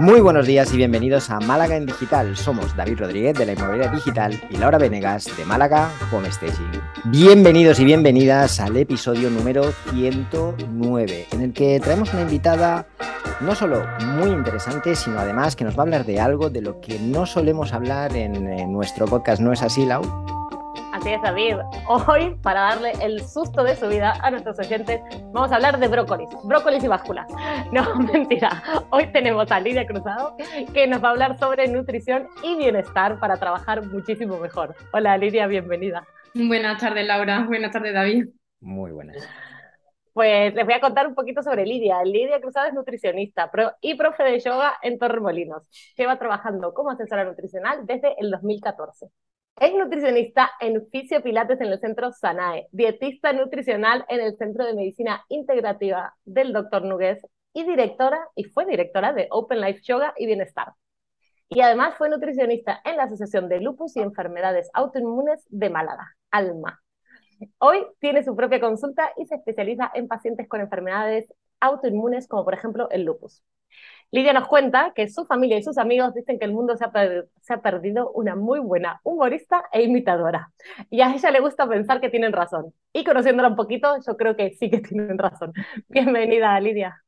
Muy buenos días y bienvenidos a Málaga en Digital. Somos David Rodríguez de la Inmobiliaria Digital y Laura Venegas de Málaga Home Staging. Bienvenidos y bienvenidas al episodio número 109, en el que traemos una invitada no solo muy interesante, sino además que nos va a hablar de algo de lo que no solemos hablar en, en nuestro podcast. ¿No es así, Lau? Así es, David. Hoy, para darle el susto de su vida a nuestros oyentes, vamos a hablar de brócolis, brócolis y básculas. No, mentira. Hoy tenemos a Lidia Cruzado, que nos va a hablar sobre nutrición y bienestar para trabajar muchísimo mejor. Hola, Lidia, bienvenida. Buenas tardes, Laura. Buenas tardes, David. Muy buenas. Pues les voy a contar un poquito sobre Lidia. Lidia Cruzado es nutricionista y profe de yoga en Torremolinos. Lleva trabajando como asesora nutricional desde el 2014. Es nutricionista en Fisiopilates en el centro Sanae, dietista nutricional en el Centro de Medicina Integrativa del Dr. Nuguez y directora, y fue directora de Open Life Yoga y Bienestar. Y además fue nutricionista en la Asociación de Lupus y Enfermedades Autoinmunes de Málaga, ALMA. Hoy tiene su propia consulta y se especializa en pacientes con enfermedades autoinmunes como por ejemplo el lupus. Lidia nos cuenta que su familia y sus amigos dicen que el mundo se ha, perdido una muy buena humorista e imitadora. Y a ella le gusta pensar que tienen razón. Y conociéndola un poquito, yo creo que sí que tienen razón. Bienvenida, Lidia.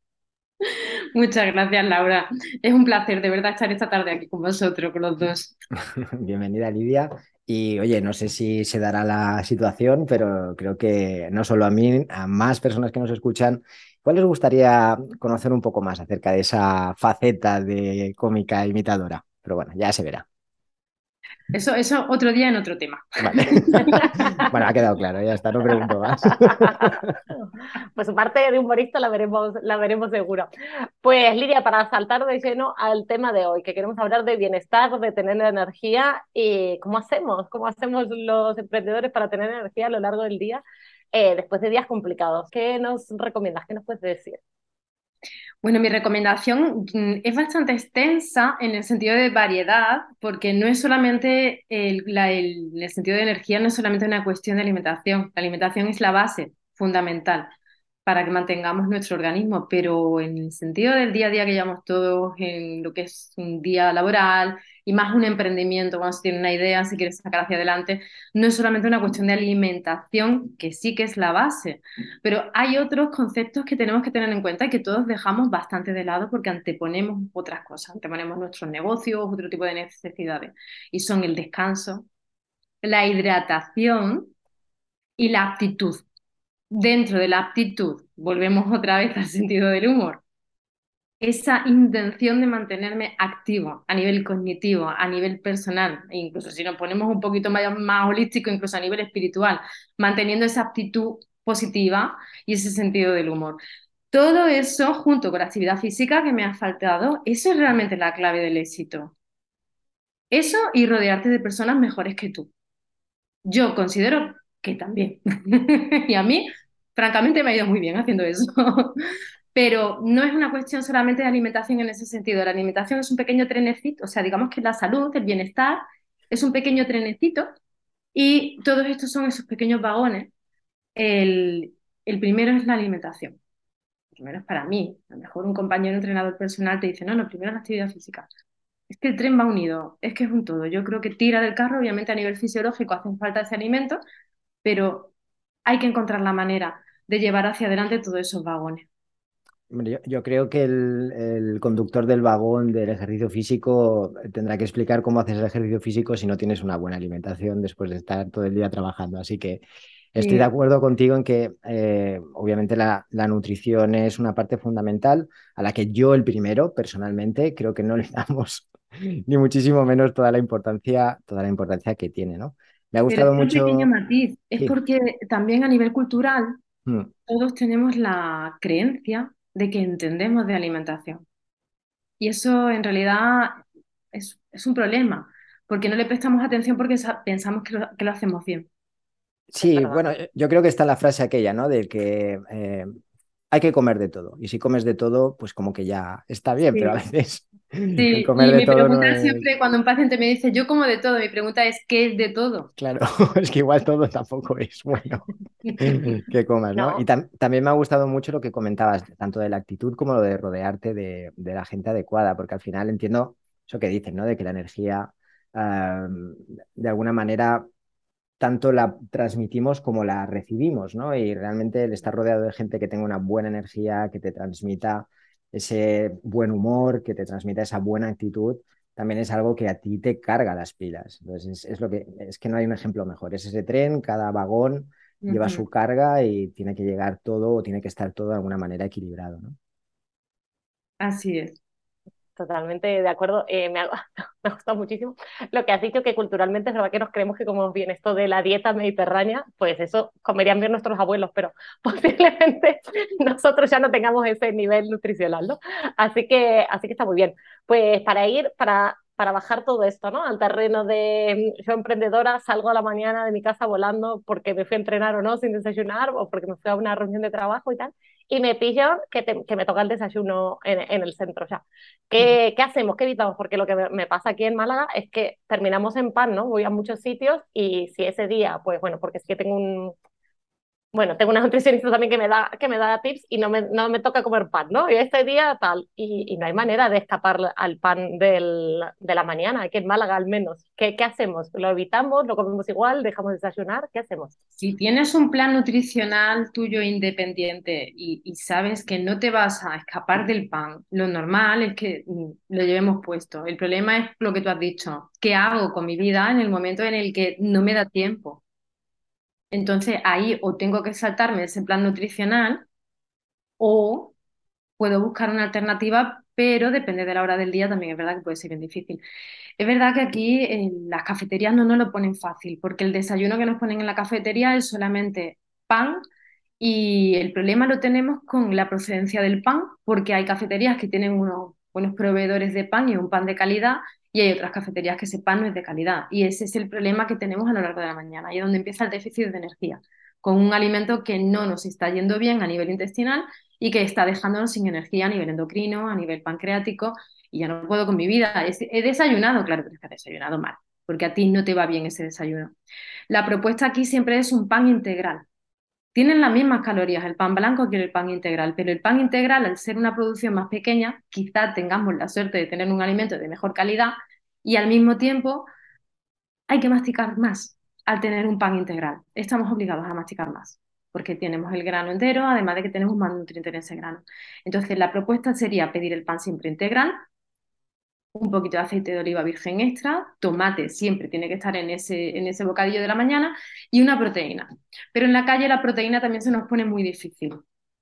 Muchas gracias, Laura. Es un placer de verdad estar esta tarde aquí con vosotros, con los dos. Bienvenida, Lidia. Y oye, no sé si se dará la situación, pero creo que no solo a mí, a más personas que nos escuchan ¿Cuál les gustaría conocer un poco más acerca de esa faceta de cómica imitadora? Pero bueno, ya se verá. Eso, eso otro día en otro tema. bueno, ha quedado claro, ya está, no pregunto más. pues parte de humorista la veremos, la veremos seguro. Pues Lidia, para saltar de lleno al tema de hoy, que queremos hablar de bienestar, de tener energía y cómo hacemos, cómo hacemos los emprendedores para tener energía a lo largo del día eh, después de días complicados. ¿Qué nos recomiendas? ¿Qué nos puedes decir? Bueno, mi recomendación mm, es bastante extensa en el sentido de variedad, porque no es solamente el, el, sentido de energía, no es solamente una cuestión de alimentación. La alimentación es la base fundamental para que mantengamos nuestro organismo, pero en el sentido del día a día que llevamos todos, en lo que es un día laboral y más un emprendimiento, cuando se tiene una idea, se quiere sacar hacia adelante, no es solamente una cuestión de alimentación, que sí que es la base, pero hay otros conceptos que tenemos que tener en cuenta y que todos dejamos bastante de lado porque anteponemos otras cosas, anteponemos nuestros negocios, otro tipo de necesidades, y son el descanso, la hidratación y la actitud dentro de la aptitud, volvemos otra vez al sentido del humor, esa intención de mantenerme activo a nivel cognitivo, a nivel personal, e incluso si nos ponemos un poquito más, más holístico, incluso a nivel espiritual, manteniendo esa actitud positiva y ese sentido del humor. Todo eso, junto con la actividad física que me ha faltado, eso es realmente la clave del éxito. Eso y rodearte de personas mejores que tú. Yo considero que también. y a mí francamente me ha ido muy bien haciendo eso. Pero no es una cuestión solamente de alimentación en ese sentido. La alimentación es un pequeño trenecito, o sea, digamos que la salud, el bienestar, es un pequeño trenecito y todos estos son esos pequeños vagones. El, el primero es la alimentación. Primero es para mí. A lo mejor un compañero entrenador personal te dice, no, no, primero la actividad física. Es que el tren va unido, es que es un todo. Yo creo que tira del carro, obviamente a nivel fisiológico hacen falta ese alimento, pero hay que encontrar la manera de llevar hacia adelante todos esos vagones. Yo, creo que el, conductor del vagón del ejercicio físico tendrá que explicar cómo haces el ejercicio físico si no tienes una buena alimentación después de estar todo el día trabajando. Así que estoy de acuerdo contigo en que eh, obviamente la, nutrición es una parte fundamental a la que yo el primero personalmente creo que no le damos ni muchísimo menos toda la importancia, toda la importancia que tiene, ¿no? Me ha gustado mucho. Un pequeño matiz. Es porque también a nivel cultural mm. todos tenemos la creencia de que entendemos de alimentación. Y eso en realidad es, un problema, porque no le prestamos atención porque pensamos que lo, hacemos bien. Sí, bueno, yo creo que está la frase aquella, ¿no? De que eh, hay que comer de todo. Y si comes de todo, pues como que ya está bien, pero a veces Sí, y mi pregunta siempre, cuando un paciente me dice, yo como de todo, mi pregunta es, ¿qué es de todo? Claro, es que igual todo tampoco es bueno. que comas, ¿no? Y también me ha gustado mucho lo que comentabas, tanto de la actitud como lo de rodearte de, la gente adecuada, porque al final entiendo eso que dicen, ¿no? De que la energía, de alguna manera, tanto la transmitimos como la recibimos, ¿no? Y realmente el estar rodeado de gente que tenga una buena energía, que te transmita ese buen humor, que te transmita esa buena actitud, también es algo que a ti te carga las pilas. Entonces, es, lo que, es que no hay un ejemplo mejor. Es ese tren, cada vagón lleva su carga y tiene que llegar todo o tiene que estar todo de alguna manera equilibrado, ¿no? Así es. Totalmente de acuerdo. Eh, me, ha, me, ha, gustado muchísimo lo que has dicho, que culturalmente es verdad que nos creemos que como bien esto de la dieta mediterránea, pues eso comerían bien nuestros abuelos, pero posiblemente nosotros ya no tengamos ese nivel nutricional, ¿no? Así que, así que está muy bien. Pues para ir, para para bajar todo esto, ¿no? Al terreno de yo emprendedora, salgo a la mañana de mi casa volando porque me fui a entrenar o no sin desayunar o porque me fui a una reunión de trabajo y tal, y me pillo que, que me toca el desayuno en, en el centro ya. ¿Qué, ¿Qué, hacemos? ¿Qué evitamos? Porque lo que me pasa aquí en Málaga es que terminamos en pan, ¿no? Voy a muchos sitios y si ese día, pues bueno, porque es que tengo un, bueno, tengo una nutricionista también que me da, que me da tips y no me, no me toca comer pan, ¿no? Y este día tal, y, y no hay manera de escapar al pan del, de la mañana, aquí en Málaga al menos. ¿Qué, ¿Qué hacemos? ¿Lo evitamos? ¿Lo comemos igual? ¿Dejamos de desayunar? ¿Qué hacemos? Si tienes un plan nutricional tuyo independiente y, y sabes que no te vas a escapar del pan, lo normal es que mm, lo llevemos puesto. El problema es lo que tú has dicho. ¿Qué hago con mi vida en el momento en el que no me da tiempo? Entonces ahí o tengo que saltarme ese plan nutricional o puedo buscar una alternativa, pero depende de la hora del día también, es verdad que puede ser bien difícil. Es verdad que aquí en las cafeterías no nos lo ponen fácil, porque el desayuno que nos ponen en la cafetería es solamente pan y el problema lo tenemos con la procedencia del pan, porque hay cafeterías que tienen unos buenos proveedores de pan y un pan de calidad y hay otras cafeterías que ese pan no es de calidad. Y ese es el problema que tenemos a lo largo de la mañana, y es donde empieza el déficit de energía, con un alimento que no nos está yendo bien a nivel intestinal y que está dejándonos sin energía a nivel endocrino, a nivel pancreático, y ya no puedo con mi vida. He desayunado, claro, pero es que he desayunado mal, porque a ti no te va bien ese desayuno. La propuesta aquí siempre es un pan integral. Tienen las mismas calorías el pan blanco que el pan integral, pero el pan integral, al ser una producción más pequeña, quizá tengamos la suerte de tener un alimento de mejor calidad y al mismo tiempo hay que masticar más al tener un pan integral. Estamos obligados a masticar más porque tenemos el grano entero, además de que tenemos más nutrientes en ese grano. Entonces, la propuesta sería pedir el pan siempre integral, un poquito de aceite de oliva virgen extra, tomate siempre tiene que estar en ese, en ese bocadillo de la mañana y una proteína. Pero en la calle la proteína también se nos pone muy difícil.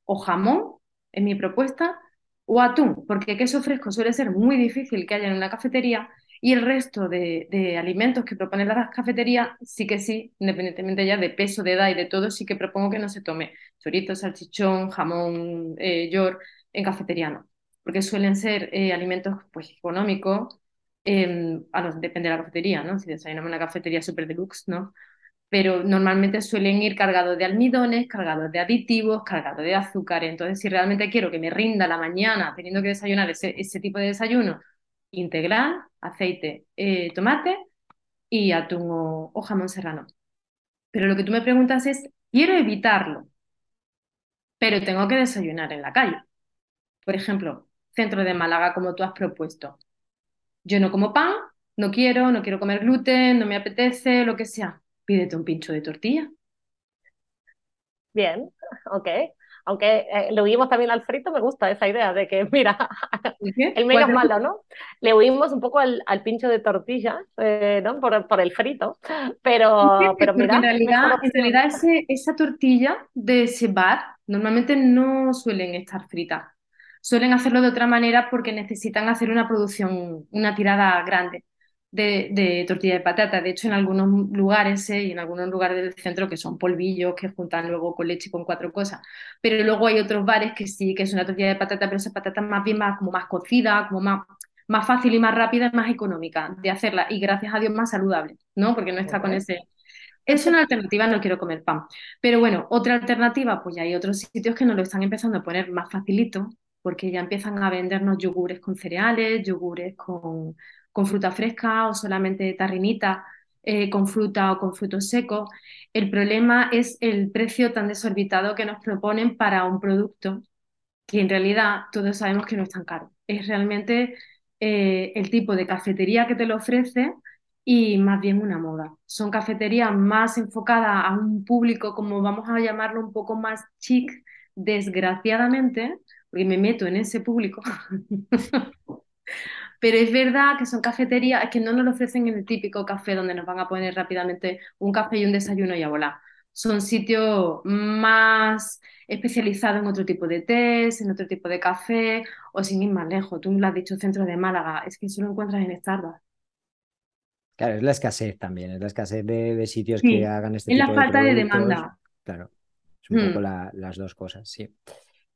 O jamón, es mi propuesta, o atún, porque queso fresco suele ser muy difícil que haya en una cafetería y el resto de, alimentos que proponen las cafeterías, sí que sí, independientemente ya de peso, de edad y de todo, sí que propongo que no se tome chorizo, salchichón, jamón, eh, york en cafetería no porque suelen ser eh, alimentos pues, económicos, em, depende de la cafetería, ¿no? Si desayunamos en una cafetería super deluxe, ¿no? Pero normalmente suelen ir cargados de almidones, cargados de aditivos, cargados de azúcar. Entonces, si realmente quiero que me rinda la mañana teniendo que desayunar ese, tipo de desayuno integral, aceite, eh, tomate y atún o jamón serrano. Pero lo que tú me preguntas es, quiero evitarlo, pero tengo que desayunar en la calle. Por ejemplo, centro de Málaga, como tú has propuesto. Yo no como pan, no quiero, no quiero comer gluten, no me apetece, lo que sea. Pídete un pincho de tortilla. Bien, ok. Aunque eh, le huimos también al frito, me gusta esa idea de que, mira, el menos malo, ¿no? Le huimos un poco al, pincho de tortilla, eh, ¿no? Por, por, el frito, pero, pero mira... En realidad, en realidad esa tortilla de ese bar normalmente no suelen estar fritas suelen hacerlo de otra manera porque necesitan hacer una producción, una tirada grande de, tortilla de patata. De hecho, en algunos lugares eh, y en algunos lugares del centro que son polvillos que juntan luego con leche y con cuatro cosas. Pero luego hay otros bares que sí, que es una tortilla de patata, pero esa patata más bien más, como más cocida, como más, más fácil y más rápida, más económica de hacerla y gracias a Dios más saludable, ¿no? Porque no está con ese... Es una alternativa, no quiero comer pan. Pero bueno, otra alternativa, pues ya hay otros sitios que nos lo están empezando a poner más facilito, porque ya empiezan a vendernos yogures con cereales, yogures con, con fruta fresca o solamente tarrinita. eh, con fruta o con frutos secos. El problema es el precio tan desorbitado que nos proponen para un producto que en realidad todos sabemos que no es tan caro. Es realmente eh, el tipo de cafetería que te lo ofrece y más bien una moda. Son cafeterías más enfocadas a un público, como vamos a llamarlo, un poco más chic, desgraciadamente, porque me meto en ese público. Pero es verdad que son cafeterías que no nos lo ofrecen en el típico café donde nos van a poner rápidamente un café y un desayuno y a volar. Son sitios más especializados en otro tipo de tés, en otro tipo de café, o sin ir más lejos. Tú me lo has dicho, centro de Málaga, es que eso lo encuentras en Starbucks. Claro, es la escasez también, es la escasez de, sitios que hagan este tipo de Es la falta de demanda. Claro, es un poco hmm. las dos cosas, sí.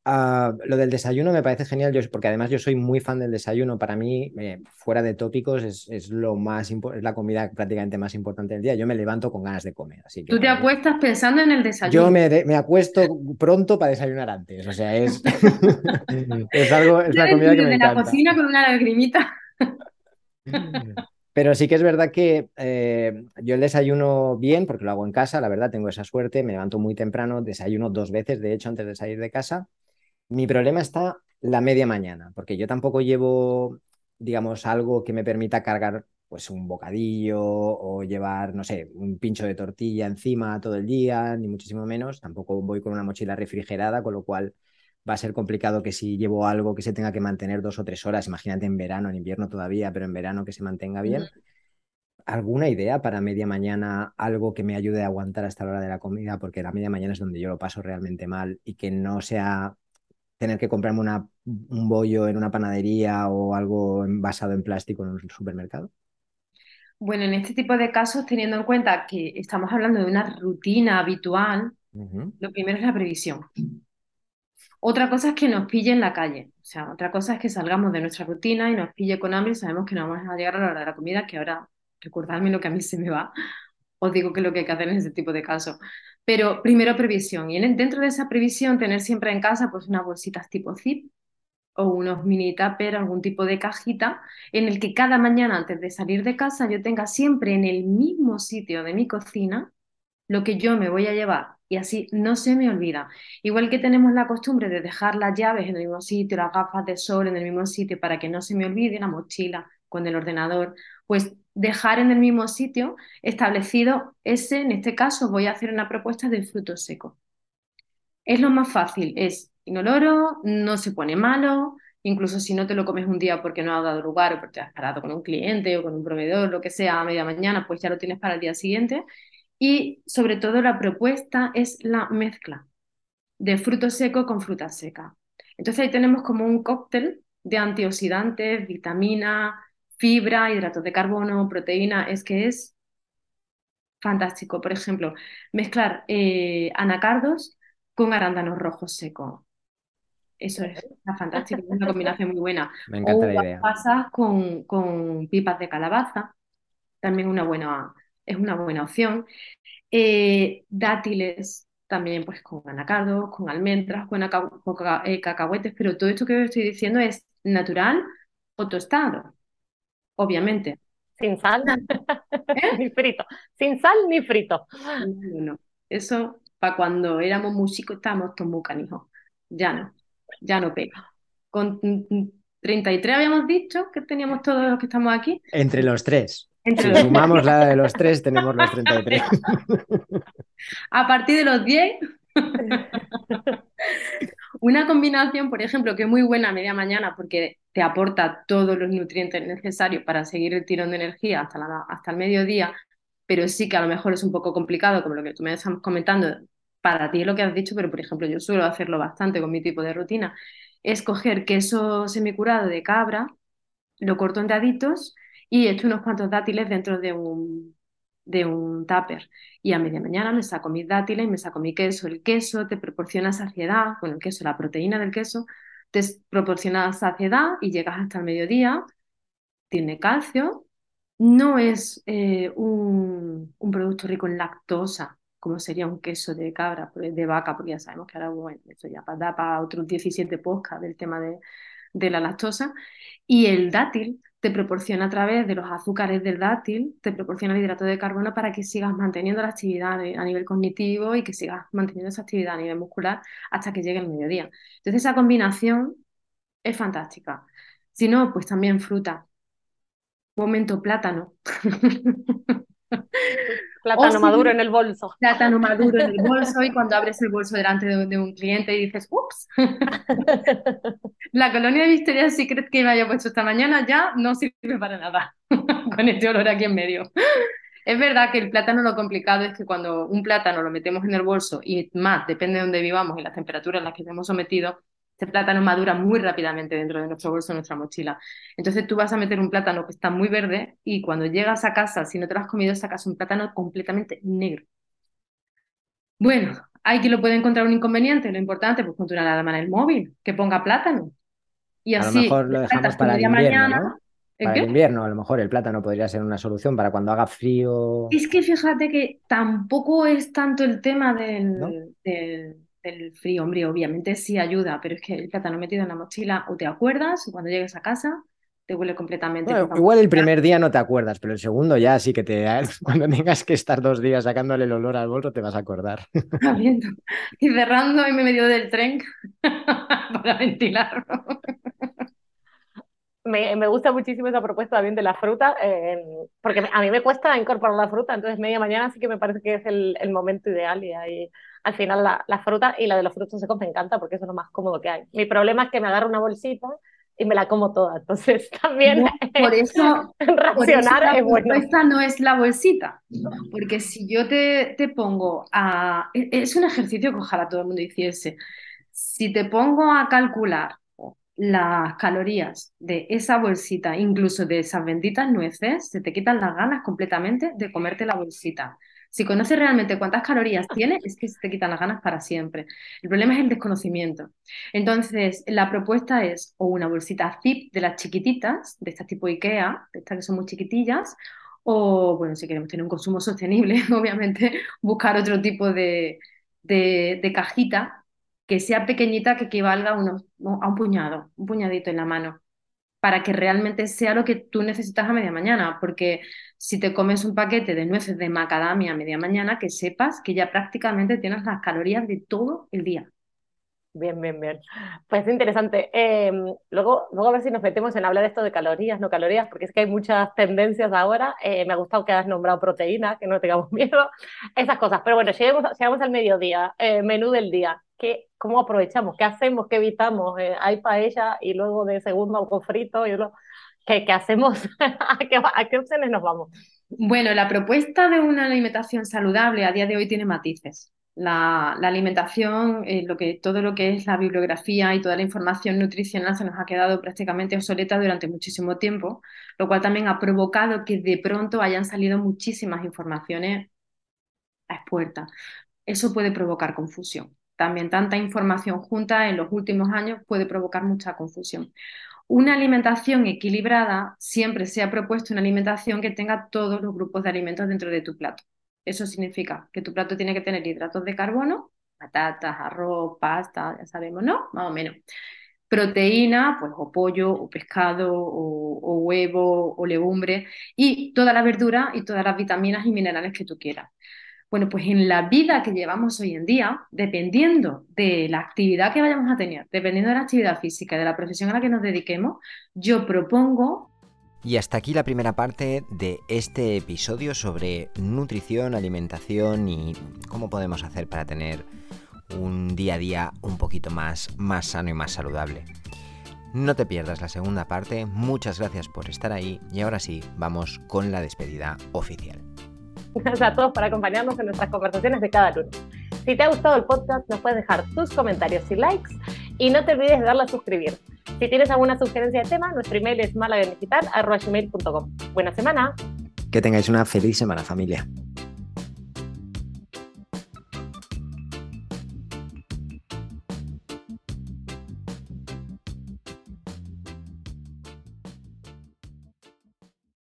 Ah, lo del desayuno me parece genial, yo, porque además yo soy muy fan del desayuno. Para mí, eh, fuera de tópicos, es, lo más es la comida prácticamente más importante del día. Yo me levanto con ganas de comer. Así que Tú te acuestas pensando en el desayuno. Yo me, acuesto pronto para desayunar antes. O sea, es, es algo, es la comida que me de la cocina con una lagrimita. Pero sí que es verdad que eh, yo el desayuno bien, porque lo hago en casa, la verdad, tengo esa suerte, me levanto muy temprano, desayuno dos veces, de hecho, antes de salir de casa. Mi problema está la media mañana, porque yo tampoco llevo, digamos, algo que me permita cargar pues un bocadillo o llevar, no sé, un pincho de tortilla encima todo el día, ni muchísimo menos. Tampoco voy con una mochila refrigerada, con lo cual va a ser complicado que si llevo algo que se tenga que mantener dos o tres horas, imagínate en verano, en invierno todavía, pero en verano que se mantenga bien. ¿Alguna idea para media mañana, algo que me ayude a aguantar hasta la hora de la comida? Porque la media mañana es donde yo lo paso realmente mal y que no sea tener que comprarme una, un bollo en una panadería o algo basado en plástico en un supermercado? Bueno, en este tipo de casos, teniendo en cuenta que estamos hablando de una rutina habitual, lo primero es la previsión. Otra cosa es que nos pille en la calle. O sea, otra cosa es que salgamos de nuestra rutina y nos pille con hambre y sabemos que no vamos a llegar a la hora de la comida, que ahora recordadme lo que a mí se me va. Os digo que es lo que hay que hacer en ese tipo de casos. Pero primero previsión. Y dentro de esa previsión, tener siempre en casa pues unas bolsitas tipo zip o unos mini tupper, algún tipo de cajita, en el que cada mañana antes de salir de casa yo tenga siempre en el mismo sitio de mi cocina lo que yo me voy a llevar y así no se me olvida. Igual que tenemos la costumbre de dejar las llaves en el mismo sitio, las gafas de sol en el mismo sitio para que no se me olvide, la mochila con el ordenador, pues dejar en el mismo sitio establecido ese, en este caso voy a hacer una propuesta de frutos secos. Es lo más fácil, es inoloro, no se pone malo, incluso si no te lo comes un día porque no ha dado lugar o porque te has parado con un cliente o con un proveedor, lo que sea, a media mañana, pues ya lo tienes para el día siguiente. Y sobre todo la propuesta es la mezcla de frutos secos con fruta seca. Entonces ahí tenemos como un cóctel de antioxidantes, vitaminas, fibra, hidratos de carbono, proteína, es que es fantástico. Por ejemplo, mezclar eh, anacardos con arándanos rojos secos. Eso es fantástico, es una combinación muy buena. Me encanta la idea. pasas con, con, pipas de calabaza, también una buena, es una buena opción. Eh, dátiles, también pues con anacardos, con almendras, con, eh, cacahuetes, pero todo esto que os estoy diciendo es natural o tostado obviamente. Sin sal, ¿Eh? ni frito. Sin sal ni frito. No, Eso para cuando éramos músicos estábamos todos muy canijos. Ya no, ya no pega. Con 33 habíamos dicho que teníamos todos los que estamos aquí. Entre los tres. si sumamos la de los tres, tenemos los 33. A partir de los 10. Una combinación, por ejemplo, que es muy buena a media mañana porque te aporta todos los nutrientes necesarios para seguir el tirón de energía hasta, la, hasta el mediodía, pero sí que a lo mejor es un poco complicado, como lo que tú me estás comentando, para ti es lo que has dicho, pero por ejemplo yo suelo hacerlo bastante con mi tipo de rutina, es coger queso semicurado de cabra, lo corto en daditos y echo unos cuantos dátiles dentro de un, de un tupper. Y a media mañana me saco mis dátiles, me saco mi queso. El queso te proporciona saciedad, bueno, el queso, la proteína del queso, te proporciona saciedad y llegas hasta el mediodía. Tiene calcio. No es eh, un, producto rico en lactosa, como sería un queso de cabra, de vaca, porque ya sabemos que ahora, bueno, eso ya da para otros 17 podcasts del tema de, de la lactosa. Y el dátil te proporciona a través de los azúcares del dátil, te proporciona el hidrato de carbono para que sigas manteniendo la actividad a nivel cognitivo y que sigas manteniendo esa actividad a nivel muscular hasta que llegue el mediodía. Entonces esa combinación es fantástica. Si no, pues también fruta. Momento plátano. Plátano maduro en el bolso. Plátano maduro en el bolso y cuando abres el bolso delante de, un cliente y dices, ups, la colonia de Victoria's Secret que me haya puesto esta mañana ya no sirve para nada con este olor aquí en medio. Es verdad que el plátano lo complicado es que cuando un plátano lo metemos en el bolso y más, depende de dónde vivamos y las temperaturas en las que estemos sometidos, este plátano madura muy rápidamente dentro de nuestro bolso, nuestra mochila. Entonces tú vas a meter un plátano que está muy verde y cuando llegas a casa, si no te lo has comido, sacas un plátano completamente negro. Bueno, hay quien lo puede encontrar un inconveniente. Lo importante, pues ponte una alarma en el móvil que ponga plátano. Y así, a lo mejor lo dejamos para el invierno, Para el invierno, a lo mejor el plátano podría ser una solución para cuando haga frío. Es que fíjate que tampoco es tanto el tema del el frío, hombre, obviamente sí ayuda, pero es que el plátano metido en la mochila o te acuerdas o cuando llegues a casa te huele completamente. igual el primer día no te acuerdas, pero el segundo ya sí que te cuando tengas que estar dos días sacándole el olor al bolso te vas a acordar. y cerrando y me medio del tren para ventilarlo. Me, me, gusta muchísimo esa propuesta también de la fruta, eh, porque a mí me cuesta incorporar la fruta, entonces media mañana sí que me parece que es el, el momento ideal y ahí al final la, fruta y la de los frutos secos me encanta porque eso es lo más cómodo que hay. Mi problema es que me agarro una bolsita y me la como toda, entonces también por eso racionar es bueno. Esta no es la bolsita, porque si yo te, te pongo a... E, es un ejercicio que ojalá todo el mundo hiciese. Si te pongo a calcular las calorías de esa bolsita, incluso de esas benditas nueces, se te quitan las ganas completamente de comerte la bolsita. Si conoces realmente cuántas calorías tiene, es que se te quitan las ganas para siempre. El problema es el desconocimiento. Entonces, la propuesta es o una bolsita zip de las chiquititas, de estas tipo IKEA, de estas que son muy chiquitillas, o, bueno, si queremos tener un consumo sostenible, obviamente, buscar otro tipo de, de, cajita que sea pequeñita, que equivalga a, a un puñado, un puñadito en la mano para que realmente sea lo que tú necesitas a media mañana, porque si te comes un paquete de nueces de macadamia a media mañana, que sepas que ya prácticamente tienes las calorías de todo el día. Bien, bien, bien. Pues interesante. Em, luego, luego a ver si nos metemos en hablar esto de calorías, no calorías, porque es que hay muchas tendencias ahora. Eh, me ha gustado que has nombrado proteína, que no tengamos miedo, esas cosas. Pero bueno, llegamos, llegamos al mediodía, eh, menú del día. ¿Qué, ¿Cómo aprovechamos? ¿Qué hacemos? ¿Qué evitamos? Eh, hay paella y luego de segundo algo frito. Y ¿qué, ¿Qué, hacemos? ¿A, qué, ¿A qué opciones nos vamos? Bueno, la propuesta de una alimentación saludable a día de hoy tiene matices. La, alimentación, eh, lo que, todo lo que es la bibliografía y toda la información nutricional se nos ha quedado prácticamente obsoleta durante muchísimo tiempo, lo cual también ha provocado que de pronto hayan salido muchísimas informaciones a expuertas. Eso puede provocar confusión. También tanta información junta en los últimos años puede provocar mucha confusión. Una alimentación equilibrada siempre se ha propuesto una alimentación que tenga todos los grupos de alimentos dentro de tu plato. Eso significa que tu plato tiene que tener hidratos de carbono, patatas, arroz, pasta, ya sabemos, ¿no? Más o menos. Proteína, pues o pollo, o pescado, o, huevo, o legumbre, y toda la verdura y todas las vitaminas y minerales que tú quieras. Bueno, pues en la vida que llevamos hoy en día, dependiendo de la actividad que vayamos a tener, dependiendo de la actividad física, de la profesión a la que nos dediquemos, yo propongo y hasta aquí la primera parte de este episodio sobre nutrición, alimentación y cómo podemos hacer para tener un día a día un poquito más, más sano y más saludable. No te pierdas la segunda parte, muchas gracias por estar ahí y ahora sí, vamos con la despedida oficial. Gracias a todos por acompañarnos en nuestras conversaciones de cada lunes. Si te ha gustado el podcast, nos puedes dejar tus comentarios y likes y no te olvides de darle a suscribir. Si tienes alguna sugerencia de tema, nuestro email es malagadigital.com. Buena semana. Que tengáis una feliz semana, familia.